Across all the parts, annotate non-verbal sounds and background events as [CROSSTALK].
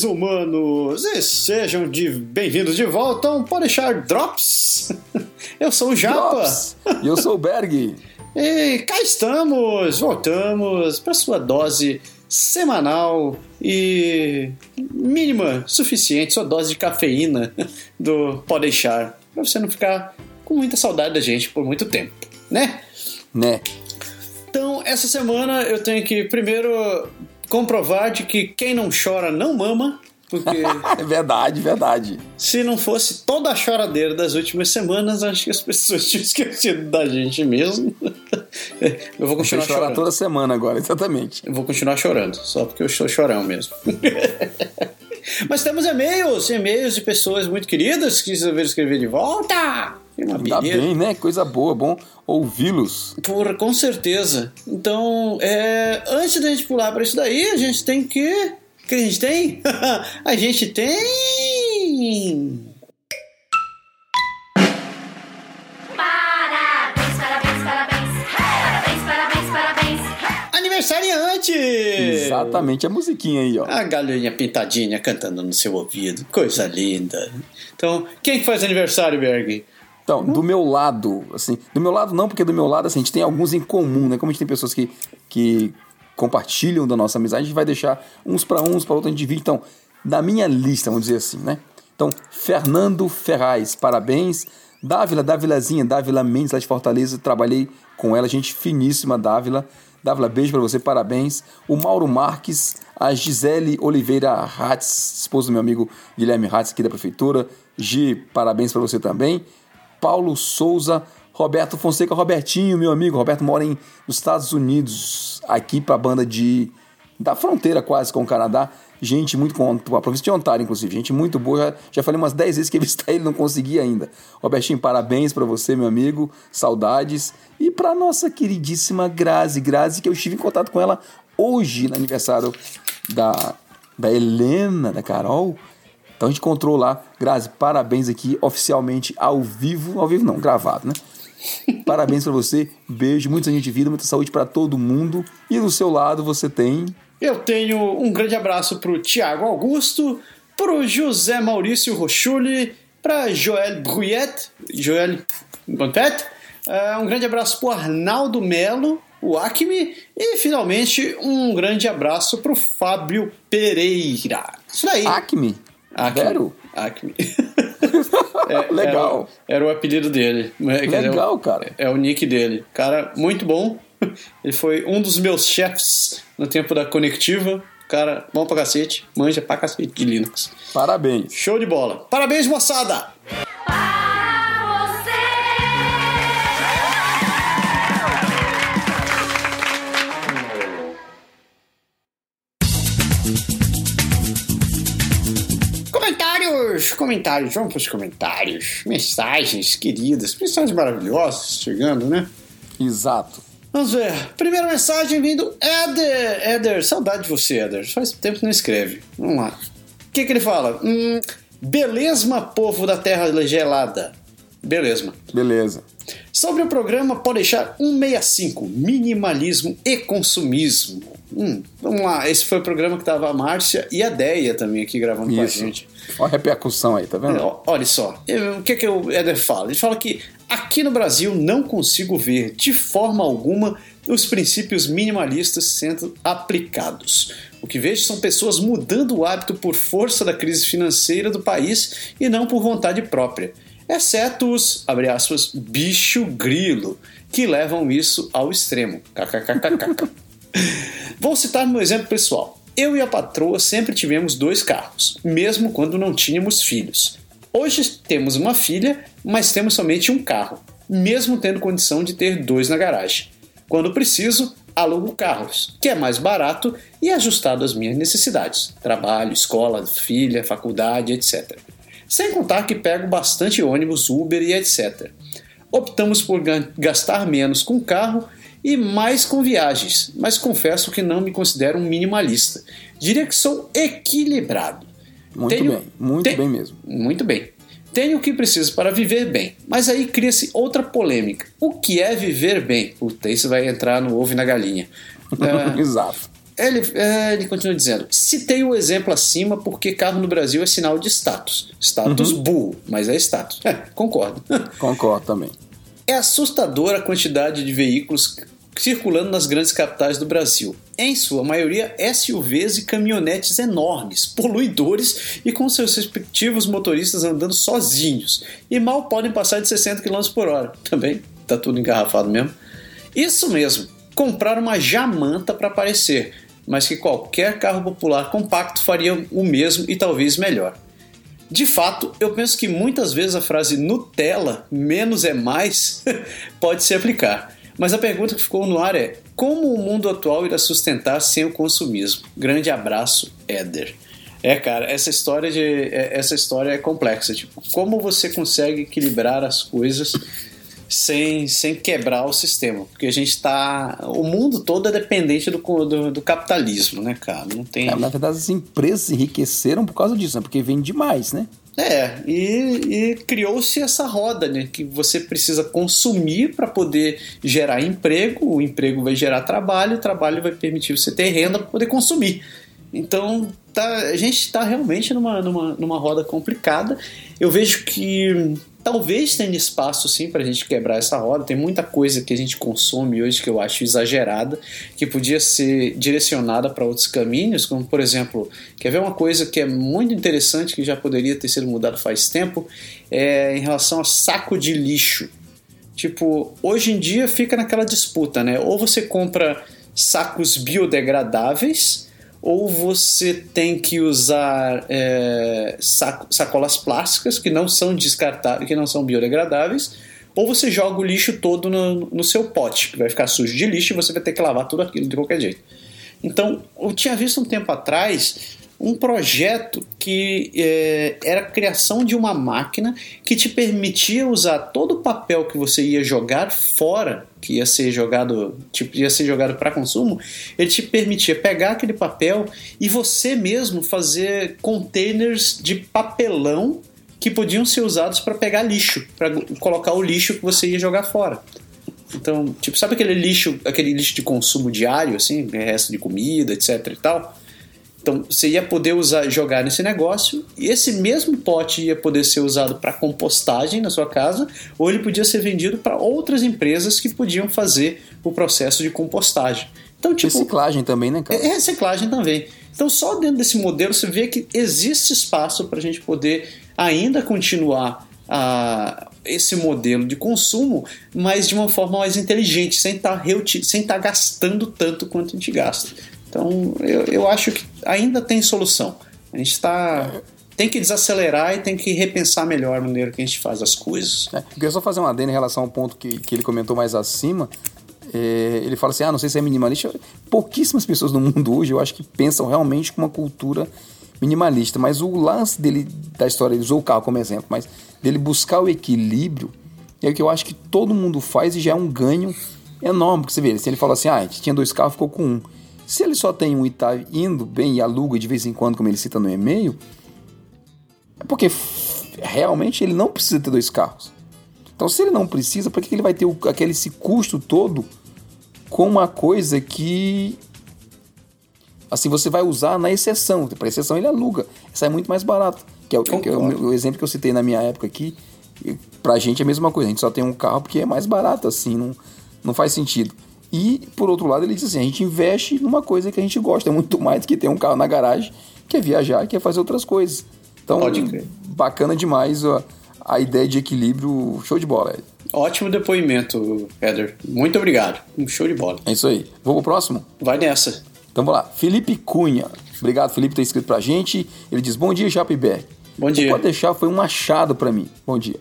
seres humanos, e sejam bem-vindos de volta a um Podeixar Drops. [LAUGHS] Eu sou o Japa. E eu sou o Berg. E cá estamos, voltamos para sua dose semanal e mínima, suficiente, sua dose de cafeína [LAUGHS] do Podeixar, para você não ficar com muita saudade da gente por muito tempo, né? Né. Então, essa semana eu tenho que primeiro comprovar de que quem não chora não mama. Porque [LAUGHS] É verdade, verdade. se não fosse toda a choradeira das últimas semanas, acho que as pessoas [LAUGHS] tinham esquecido da gente mesmo. [LAUGHS] Eu vou continuar chorar chorando. toda semana agora, exatamente. Eu vou continuar chorando, só porque eu estou chorão mesmo. Mas temos e-mails, e-mails de pessoas muito queridas que resolveram escrever de volta. Uma Ainda beleza. bem, né? Coisa boa, bom ouvi-los. Por, com certeza. Então, é, antes da gente pular para isso daí, a gente tem que. O que a gente tem? [LAUGHS] a gente tem. Parabéns, parabéns, parabéns. Parabéns, parabéns, parabéns. Aniversariante! Exatamente, a musiquinha aí, ó. A galinha pintadinha cantando no seu ouvido. Coisa linda. Então, quem que faz aniversário, Berg? Então, do meu lado, assim, do meu lado não, porque do meu lado, assim, a gente tem alguns em comum, né? Como a gente tem pessoas que, que compartilham da nossa amizade, a gente vai deixar uns para uns, para outros, a gente divide. Então, da minha lista, vamos dizer assim, né? Então, Fernando Ferraz, parabéns. Dávila, Dávilazinha, Dávila Mendes, lá de Fortaleza, trabalhei com ela, gente finíssima, Dávila. Dávila, beijo pra você, parabéns. O Mauro Marques, a Gisele Oliveira Ratz, esposa do meu amigo Guilherme Ratz, aqui da prefeitura. Gi, parabéns pra você também. Paulo Souza, Roberto Fonseca, Robertinho, meu amigo. Roberto mora em, nos Estados Unidos, aqui pra banda de. da fronteira quase com o Canadá. Gente muito com a província de Ontário, inclusive. Gente muito boa. Já, já falei umas 10 vezes que visitar ele, não consegui ainda. Robertinho, parabéns pra você, meu amigo. Saudades. E pra nossa queridíssima Grazi. Grazi, que eu estive em contato com ela hoje, no aniversário da, da Helena, da Carol. Então a gente encontrou lá. Grazi, parabéns aqui, oficialmente, ao vivo. Ao vivo não, gravado, né? Parabéns pra você. Beijo, muita gente de vida, muita saúde pra todo mundo. E do seu lado você tem. Eu tenho um grande abraço pro Tiago Augusto, pro José Maurício Rochuli, pra Joel Bruyet, Joel Bonpet, eh, um grande abraço pro Arnaldo Melo, o Acme, e finalmente um grande abraço pro Fábio Pereira. Isso daí. Acme. Acme. Vero? Acme. [LAUGHS] Legal. Era, era o apelido dele. Quer dizer, Legal, cara. É o nick dele. Cara, muito bom. Ele foi um dos meus chefs no tempo da Conectiva. Cara, bom pra cacete. Manja pra cacete de Linux. Parabéns. Show de bola. Parabéns, moçada! Comentários, vamos pros comentários. Mensagens queridas, mensagens maravilhosas chegando, né? Exato. Vamos ver. Primeira mensagem vindo Éder. Éder, saudade de você, Éder. Faz tempo que não escreve. Vamos lá. O que, que ele fala? Hum, beleza, povo da terra gelada. Beleza. Beleza. Sobre o programa, pode deixar 165, minimalismo e consumismo. Hum, vamos lá, esse foi o programa que tava a Márcia e a Deia também aqui gravando com a Isso. gente. Olha a repercussão aí, tá vendo? Ó, Olha só, eu- o que, que o Éder fala? Ele fala que aqui no Brasil não consigo ver de forma alguma os princípios minimalistas sendo aplicados. O que vejo são pessoas mudando o hábito por força da crise financeira do país e não por vontade própria. Exceto os, abre aspas, bicho grilo, que levam isso ao extremo. KKKKK. [LAUGHS] Vou citar meu exemplo pessoal. Eu e a patroa sempre tivemos dois carros, mesmo quando não tínhamos filhos. Hoje temos uma filha, mas temos somente um carro, mesmo tendo condição de ter dois na garagem. Quando preciso, alugo carros, que é mais barato e ajustado às minhas necessidades: trabalho, escola, filha, faculdade, etc. Sem contar que pego bastante ônibus, Uber e etc. Optamos por ga- gastar menos com carro e mais com viagens, mas confesso que não me considero um minimalista. Diria que sou equilibrado. Muito Tenho- bem, muito bem mesmo. Muito bem. Tenho o que preciso para viver bem, mas aí cria-se outra polêmica. O que é viver bem? Puta, isso vai entrar no ovo e na galinha. Ah, [LAUGHS] Exato. Ele, é, ele continua dizendo: citei o exemplo acima porque carro no Brasil é sinal de status. Status burro, mas é status. É, concordo. Concordo também. É assustadora a quantidade de veículos circulando nas grandes capitais do Brasil. Em sua maioria, SUVs e caminhonetes enormes, poluidores e com seus respectivos motoristas andando sozinhos e mal podem passar de 60 km por hora. Também tá tudo engarrafado mesmo. Isso mesmo, comprar uma jamanta para aparecer, mas que qualquer carro popular compacto faria o mesmo e talvez melhor. De fato, eu penso que muitas vezes a frase Nutella, menos é mais, [LAUGHS] pode se aplicar. Mas a pergunta que ficou no ar é: como o mundo atual irá sustentar sem o consumismo? Grande abraço, Éder. É, cara, essa história de é- essa história é complexa, tipo, como você consegue equilibrar as coisas sem, sem quebrar o sistema? Porque a gente tá, o mundo todo é dependente do, do, do capitalismo, né, cara? Não tem É, na verdade, as empresas enriqueceram por causa disso, né? Porque vende demais, né? É, e, e criou-se essa roda, né? Que você precisa consumir para poder gerar emprego, o emprego vai gerar trabalho, o trabalho vai permitir você ter renda para poder consumir. Então, tá, a gente está realmente numa, numa, numa roda complicada. Eu vejo que talvez tenha espaço sim para a gente quebrar essa roda. Tem muita coisa que a gente consome hoje que eu acho exagerada, que podia ser direcionada para outros caminhos, como por exemplo, quer ver uma coisa que é muito interessante que já poderia ter sido mudado faz tempo, é em relação a saco de lixo. Tipo, hoje em dia fica naquela disputa, né? Ou você compra sacos biodegradáveis, ou você tem que usar é, saco- sacolas plásticas que não são descartáveis, que não são biodegradáveis, ou você joga o lixo todo no, no seu pote, que vai ficar sujo de lixo e você vai ter que lavar tudo aquilo de qualquer jeito. Então, eu tinha visto um tempo atrás um projeto que é, era a criação de uma máquina que te permitia usar todo o papel que você ia jogar fora, que ia ser jogado, tipo, ia ser jogado para consumo, ele te permitia pegar aquele papel e você mesmo fazer containers de papelão que podiam ser usados para pegar lixo, para colocar o lixo que você ia jogar fora. Então, tipo, sabe aquele lixo, aquele lixo de consumo diário, assim, resto de comida, etc e tal? Então, você ia poder usar, jogar nesse negócio, e esse mesmo pote ia poder ser usado para compostagem na sua casa, ou ele podia ser vendido para outras empresas que podiam fazer o processo de compostagem. Então, tipo, Reciclagem também, né, cara? é reciclagem também. Então, só dentro desse modelo você vê que existe espaço para a gente poder ainda continuar a, esse modelo de consumo, mas de uma forma mais inteligente, sem estar sem tá gastando tanto quanto a gente gasta. Então, eu, eu acho que ainda tem solução. A gente está. Tem que desacelerar e tem que repensar melhor a maneira que a gente faz as coisas. É, eu queria só fazer uma adenda em relação ao ponto que, que ele comentou mais acima. É, ele fala assim: ah, não sei se é minimalista. Pouquíssimas pessoas no mundo hoje eu acho que pensam realmente com uma cultura minimalista. Mas o lance dele, da história, ele usou o carro como exemplo, mas dele buscar o equilíbrio é o que eu acho que todo mundo faz e já é um ganho enorme. Porque você vê, se ele fala assim: ah, a gente tinha dois carros, ficou com um. Se ele só tem um e tá indo bem e aluga de vez em quando, como ele cita no e-mail, é porque realmente ele não precisa ter dois carros. Então, se ele não precisa, por que ele vai ter o- aquele esse custo todo com uma coisa que assim você vai usar na exceção? Para exceção ele aluga, sai muito mais barato. Que é, o, que é o, o exemplo que eu citei na minha época aqui. E Pra gente é a mesma coisa, a gente só tem um carro porque é mais barato, assim, não, não faz sentido. E, por outro lado, ele diz assim: a gente investe numa coisa que a gente gosta muito mais do que ter um carro na garagem, que é viajar, que é fazer outras coisas. Então, bacana demais a, a ideia de equilíbrio, show de bola. Ótimo depoimento, Heather. Muito obrigado. Um show de bola. É isso aí. Vamos pro próximo? Vai nessa. Então vamos lá. Felipe Cunha. Obrigado, Felipe, por ter escrito pra gente. Ele diz: Bom dia, Japibé. Bom dia. Pode deixar, foi um achado pra mim. Bom dia.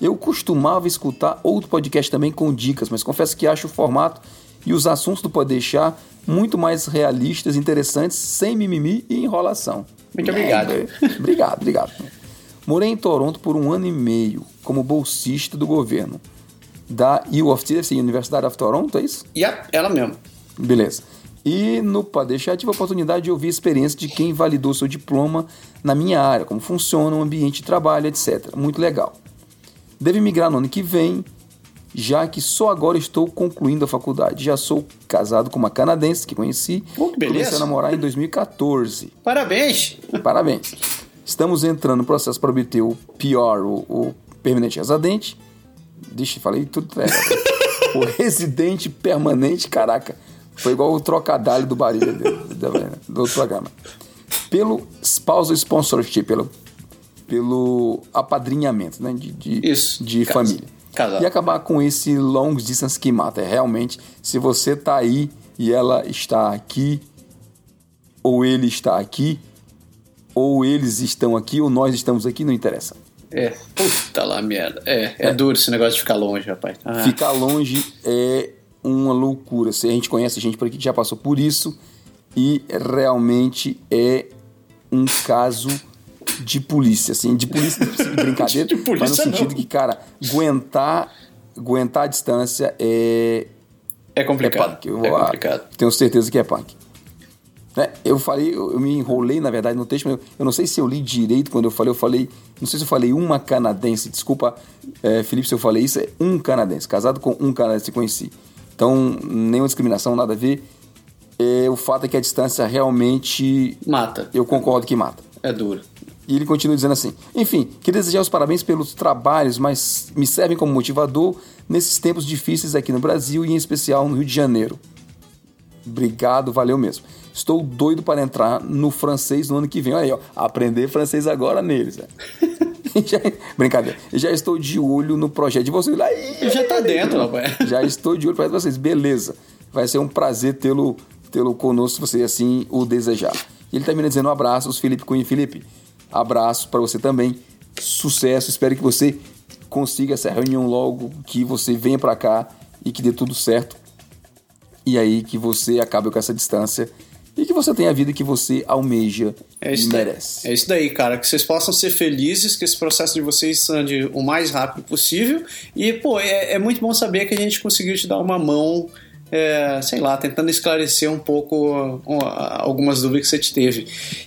Eu costumava escutar outro podcast também com dicas, mas confesso que acho o formato e os assuntos do Pode Deixar muito mais realistas, interessantes, sem mimimi e enrolação. Muito obrigado. É, obrigado, obrigado. Morei em Toronto por um ano e meio como bolsista do governo da U of T, deve ser Universidade of Toronto, é isso? Yep, ela mesmo. Beleza. E no Padeixar tive a oportunidade de ouvir a experiência de quem validou seu diploma na minha área, como funciona o ambiente de trabalho, etc. Muito legal. Deve migrar no ano que vem já que só agora estou concluindo a faculdade. Já sou casado com uma canadense que conheci. Pô, que beleza. Comecei a namorar em 2014. Parabéns! Parabéns. Estamos entrando no processo para obter o PR, o, o permanente residente. Deixa, falei tudo. É, [LAUGHS] o residente permanente, caraca. Foi igual o trocadilho do Barilha do, do, do programa. Pelo spousal sponsorship, pelo, pelo apadrinhamento né, de, de, Isso, de casa- família. casado. E acabar com esse long distance que mata. É realmente, se você tá aí e ela está aqui, ou ele está aqui, ou eles estão aqui, ou nós estamos aqui, não interessa. É, puta lá merda. É, é, duro esse negócio de ficar longe, rapaz. Ah, Ficar longe é uma loucura. A gente conhece gente por aqui que já passou por isso e realmente é um caso de polícia, assim, de polícia de [LAUGHS] brincadeira, De polícia, mas no sentido não. que, cara, aguentar, aguentar a distância é é é complicado. punk. Eu, é complicado. tenho certeza que é punk. Né, Eu falei, eu eu me enrolei, na verdade, no texto, mas eu, eu não sei se eu li direito quando eu falei, eu falei, não sei se eu falei uma canadense, desculpa, é, Felipe, se eu falei isso, é um canadense, casado com um canadense que conheci. Então, nenhuma discriminação, nada a ver. É, o fato é que a distância realmente, Mata. eu concordo que mata. É duro. E ele continua dizendo assim: Enfim, queria desejar os parabéns pelos trabalhos, mas me servem como motivador nesses tempos difíceis aqui no Brasil e em especial no Rio de Janeiro. Obrigado, valeu mesmo. Estou doido para entrar no francês no ano que vem. Olha aí, ó, aprender francês agora neles. né? [LAUGHS] Já- Brincadeira. Já estou de olho no projeto de vocês. Aí, Já tá dentro, rapaz. [LAUGHS] já estou de olho para vocês. Beleza. Vai ser um prazer tê-lo tê-lo conosco se você assim o desejar. E ele termina dizendo um abraços, Felipe Cunha. Felipe, abraço para você também. Sucesso. Espero que você consiga essa reunião logo, que você venha para cá e que dê tudo certo. E aí que você acabe com essa distância e que você tenha a vida que você almeja É e isso, daí. merece. é isso daí, cara. Que vocês possam ser felizes, que esse processo de vocês ande o mais rápido possível. E, pô, é, é muito bom saber que a gente conseguiu te dar uma mão, é, sei lá, tentando esclarecer um pouco algumas dúvidas que você te teve.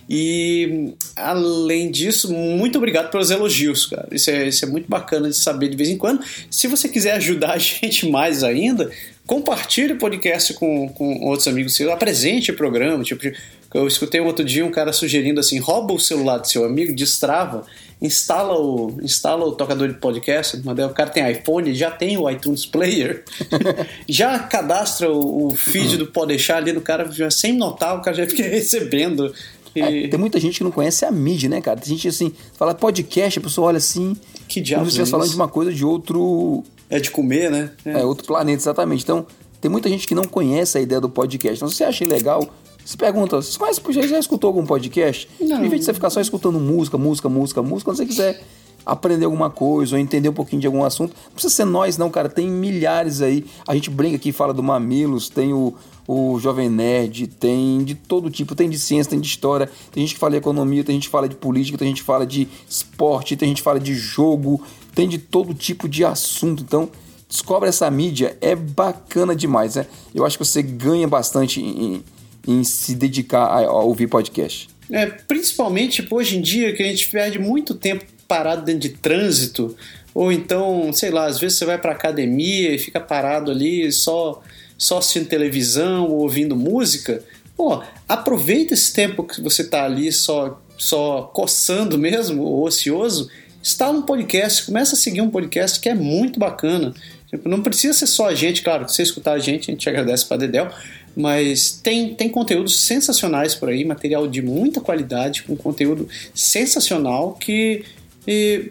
E, além disso, muito obrigado pelos elogios, cara. Isso é, isso é muito bacana de saber de vez em quando. Se você quiser ajudar a [LAUGHS] gente mais ainda, compartilhe o podcast com, com outros amigos seus, apresente o programa. Tipo, eu escutei um outro dia um cara sugerindo assim: rouba o celular do seu amigo, destrava, instala o, instala o tocador de podcast. O cara tem iPhone, já tem o iTunes Player, [LAUGHS] já cadastra o, o feed do Pode deixar ali no cara, já, sem notar, o cara já fica [LAUGHS] recebendo. E, É, tem muita gente que não conhece a mídia, né, cara? Tem gente assim, fala podcast, a pessoa olha assim. Que se estivesse é falando de uma coisa de outro. é de comer, né? É, outro planeta, exatamente. Então, tem muita gente que não conhece a ideia do podcast. Então, se você acha legal, se pergunta, você conhece, já, já escutou algum podcast? Não. Em vez de você ficar só escutando música, música, música, música, quando você quiser aprender alguma coisa ou entender um pouquinho de algum assunto, não precisa ser nós, não, cara. Tem milhares aí. A gente brinca aqui, fala do Mamilos, tem o, o Jovem Nerd, tem de todo tipo, tem de ciência, tem de história, tem gente que fala de economia, tem gente que fala de política, tem gente que fala de esporte, tem gente que fala de jogo, tem de todo tipo de assunto. Então, descobre essa mídia, é bacana demais, né? Eu acho que você ganha bastante em, em se dedicar a, a ouvir podcast. É, principalmente tipo, hoje em dia que a gente perde muito tempo parado dentro de trânsito, ou então, sei lá, às vezes você vai pra academia e fica parado ali só, só assistindo televisão ou ouvindo música. Pô, aproveita esse tempo que você tá ali só, só coçando mesmo, ou ocioso, instala um podcast, começa a seguir um podcast que é muito bacana. Tipo, não precisa ser só a gente, claro, se você escutar a gente, a gente agradece pra Dedel, mas tem, tem conteúdos sensacionais por aí, material de muita qualidade, com conteúdo sensacional que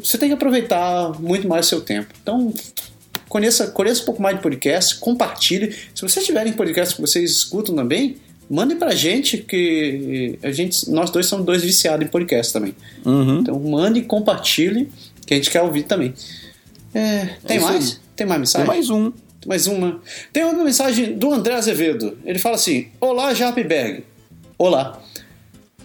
você tem que aproveitar muito mais o seu tempo. Então, conheça, conheça um pouco mais de podcast, compartilhe. Se vocês tiverem podcast que vocês escutam também, mandem pra gente, que a gente, nós dois somos dois viciados em podcast também. Uhum. Então, mande e compartilhe, que a gente quer ouvir também. É, tem isso mais? Tem mais mensagem? Tem mais um. Mais uma. Tem uma mensagem do André Azevedo. Ele fala assim: Olá, Japberg. Olá.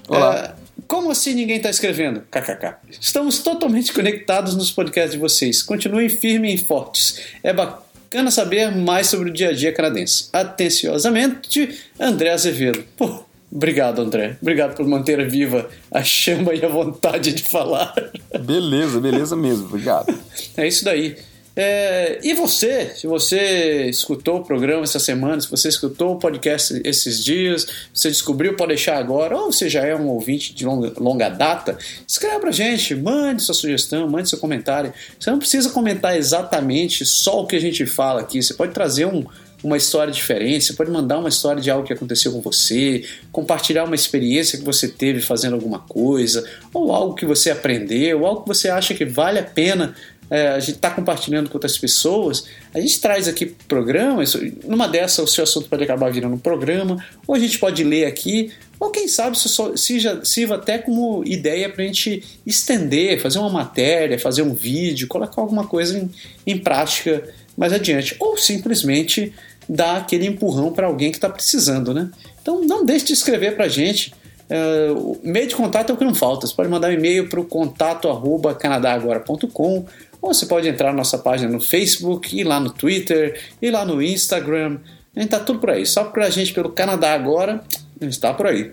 Olá. É, como assim ninguém tá escrevendo? KKK. Estamos totalmente conectados nos podcasts de vocês. Continuem firmes e fortes. É bacana saber mais sobre o dia a dia canadense. Atenciosamente, André Azevedo. Pô, obrigado, André. Obrigado por manter viva a chama e a vontade de falar. Beleza, beleza mesmo. Obrigado. [LAUGHS] É isso daí. É, e você, se você escutou o programa essa semana, se você escutou o podcast esses dias, você descobriu, pode deixar agora, ou você já é um ouvinte de longa, longa data, escreva pra gente, mande sua sugestão, mande seu comentário. Você não precisa comentar exatamente só o que a gente fala aqui, você pode trazer um, uma história diferente, você pode mandar uma história de algo que aconteceu com você, compartilhar uma experiência que você teve fazendo alguma coisa, ou algo que você aprendeu, ou algo que você acha que vale a pena é, a gente está compartilhando com outras pessoas, a gente traz aqui programas, numa dessas o seu assunto pode acabar virando um programa, ou a gente pode ler aqui, ou quem sabe isso seja, sirva até como ideia para a gente estender, fazer uma matéria, fazer um vídeo, colocar alguma coisa em, em prática mais adiante, ou simplesmente dar aquele empurrão para alguém que está precisando, né? Então não deixe de escrever para a gente. Uh, meio de contato é o que não falta. Você pode mandar um e-mail para o contato arroba canadagora.com ou você pode entrar na nossa página no Facebook, ir lá no Twitter, ir lá no Instagram. A gente tá tudo por aí. Só para a gente pelo Canadá agora, está por aí.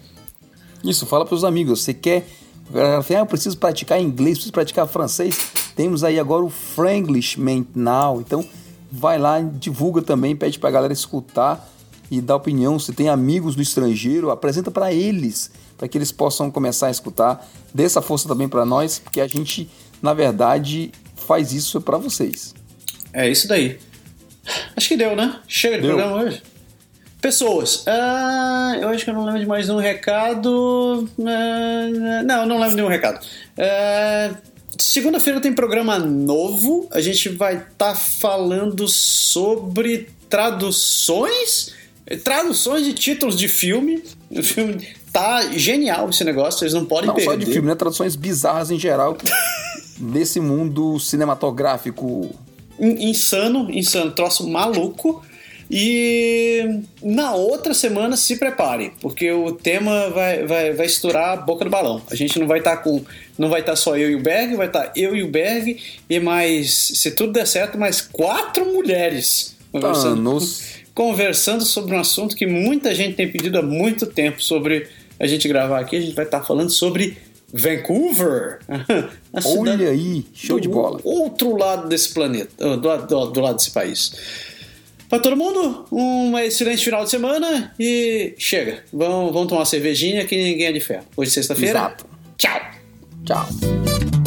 Isso, fala para os amigos. Você quer. Ah, eu preciso praticar inglês, preciso praticar francês. Temos aí agora o Franglishment Now. Então, vai lá, divulga também, pede para a galera escutar e dar opinião. Se tem amigos do estrangeiro, apresenta para eles, para que eles possam começar a escutar. Dê essa força também para nós, porque a gente, na verdade, faz isso para vocês. É isso daí. Acho que deu, né? Chega de deu. programa hoje. Pessoas. Uh, eu acho que eu não lembro de mais um recado. Uh, não, não lembro de nenhum recado. Uh, Segunda-feira tem programa novo. A gente vai estar tá falando sobre traduções. Traduções de títulos de filme. O filme tá genial esse negócio, eles não podem não perder. Não só de filme, né? Traduções bizarras em geral. [LAUGHS] desse mundo cinematográfico. Insano, insano, troço maluco. E na outra semana se prepare, porque o tema vai, vai, vai estourar a boca do balão. A gente não vai estar tá com. Não vai estar tá só eu e o Berg, vai estar tá eu e o Berg e mais, se tudo der certo, mais quatro mulheres conversando, conversando sobre um assunto que muita gente tem pedido há muito tempo sobre a gente gravar aqui. A gente vai estar tá falando sobre Vancouver. [LAUGHS] Olha aí, show de bola. Outro lado desse planeta, do, do, do lado desse país. Para todo mundo, um excelente final de semana e chega. Vamos, vamos tomar uma cervejinha que ninguém é de ferro. Hoje é sexta-feira. Exato. Tchau. Tchau.